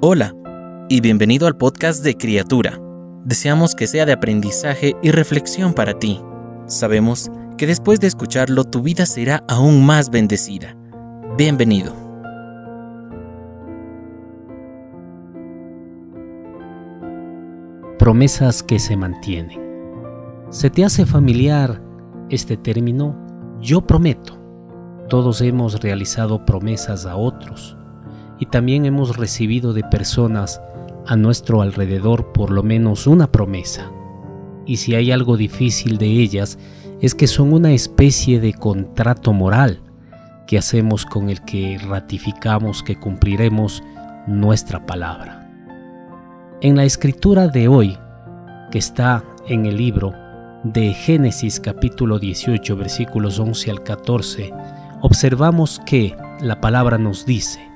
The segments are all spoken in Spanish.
Hola y bienvenido al podcast de Criatura. Deseamos que sea de aprendizaje y reflexión para ti. Sabemos que después de escucharlo tu vida será aún más bendecida. Bienvenido. Promesas que se mantienen. ¿Se te hace familiar este término? Yo prometo. Todos hemos realizado promesas a otros y también hemos recibido de personas a nuestro alrededor por lo menos una promesa. Y si hay algo difícil de ellas, es que son una especie de contrato moral que hacemos con el que ratificamos que cumpliremos nuestra palabra. En la escritura de hoy, que está en el libro de Génesis capítulo 18 versículos 11 al 14, observamos que la palabra nos dice,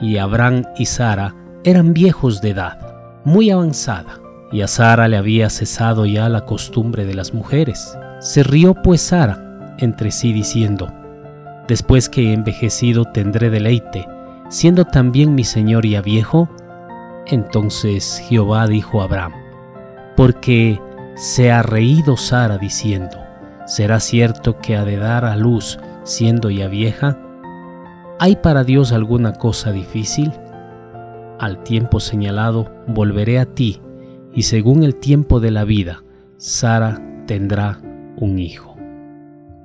y Abraham y Sara eran viejos de edad, muy avanzada, y a Sara le había cesado ya la costumbre de las mujeres. Se rió pues Sara entre sí diciendo, Después que he envejecido tendré deleite, siendo también mi señor ya viejo. Entonces Jehová dijo a Abraham, porque se ha reído Sara diciendo, ¿será cierto que ha de dar a luz siendo ya vieja? ¿Hay para Dios alguna cosa difícil? Al tiempo señalado volveré a ti, y según el tiempo de la vida, Sara tendrá un hijo.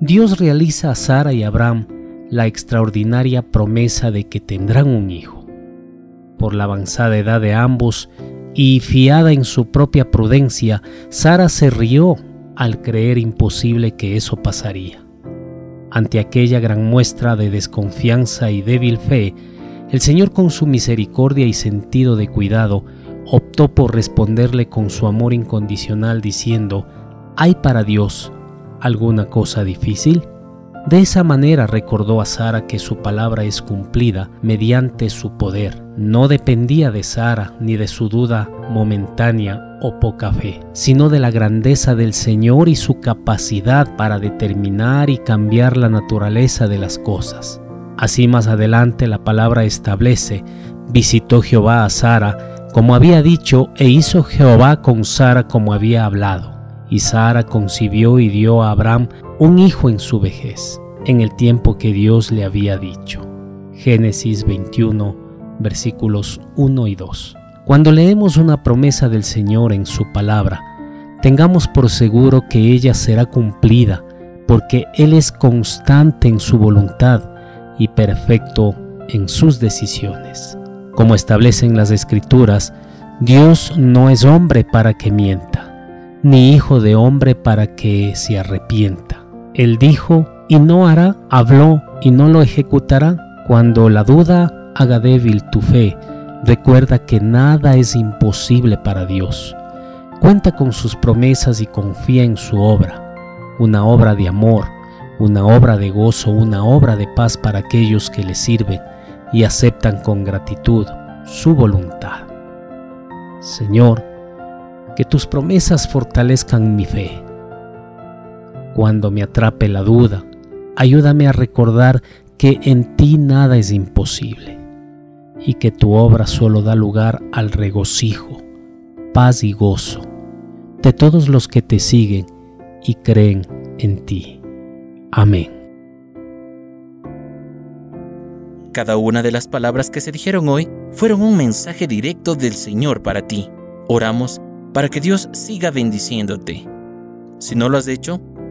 Dios realiza a Sara y Abraham la extraordinaria promesa de que tendrán un hijo. Por la avanzada edad de ambos y fiada en su propia prudencia, Sara se rió al creer imposible que eso pasaría. Ante aquella gran muestra de desconfianza y débil fe, el Señor con su misericordia y sentido de cuidado optó por responderle con su amor incondicional diciendo, ¿hay para Dios alguna cosa difícil? De esa manera recordó a Sara que su palabra es cumplida mediante su poder. No dependía de Sara ni de su duda momentánea o poca fe, sino de la grandeza del Señor y su capacidad para determinar y cambiar la naturaleza de las cosas. Así más adelante la palabra establece, visitó Jehová a Sara como había dicho e hizo Jehová con Sara como había hablado. Y Sara concibió y dio a Abraham un hijo en su vejez, en el tiempo que Dios le había dicho. Génesis 21, versículos 1 y 2. Cuando leemos una promesa del Señor en su palabra, tengamos por seguro que ella será cumplida, porque Él es constante en su voluntad y perfecto en sus decisiones. Como establecen las escrituras, Dios no es hombre para que mienta, ni hijo de hombre para que se arrepienta. Él dijo y no hará, habló y no lo ejecutará. Cuando la duda haga débil tu fe, recuerda que nada es imposible para Dios. Cuenta con sus promesas y confía en su obra, una obra de amor, una obra de gozo, una obra de paz para aquellos que le sirven y aceptan con gratitud su voluntad. Señor, que tus promesas fortalezcan mi fe cuando me atrape la duda, ayúdame a recordar que en ti nada es imposible y que tu obra solo da lugar al regocijo, paz y gozo de todos los que te siguen y creen en ti. Amén. Cada una de las palabras que se dijeron hoy fueron un mensaje directo del Señor para ti. Oramos para que Dios siga bendiciéndote. Si no lo has hecho,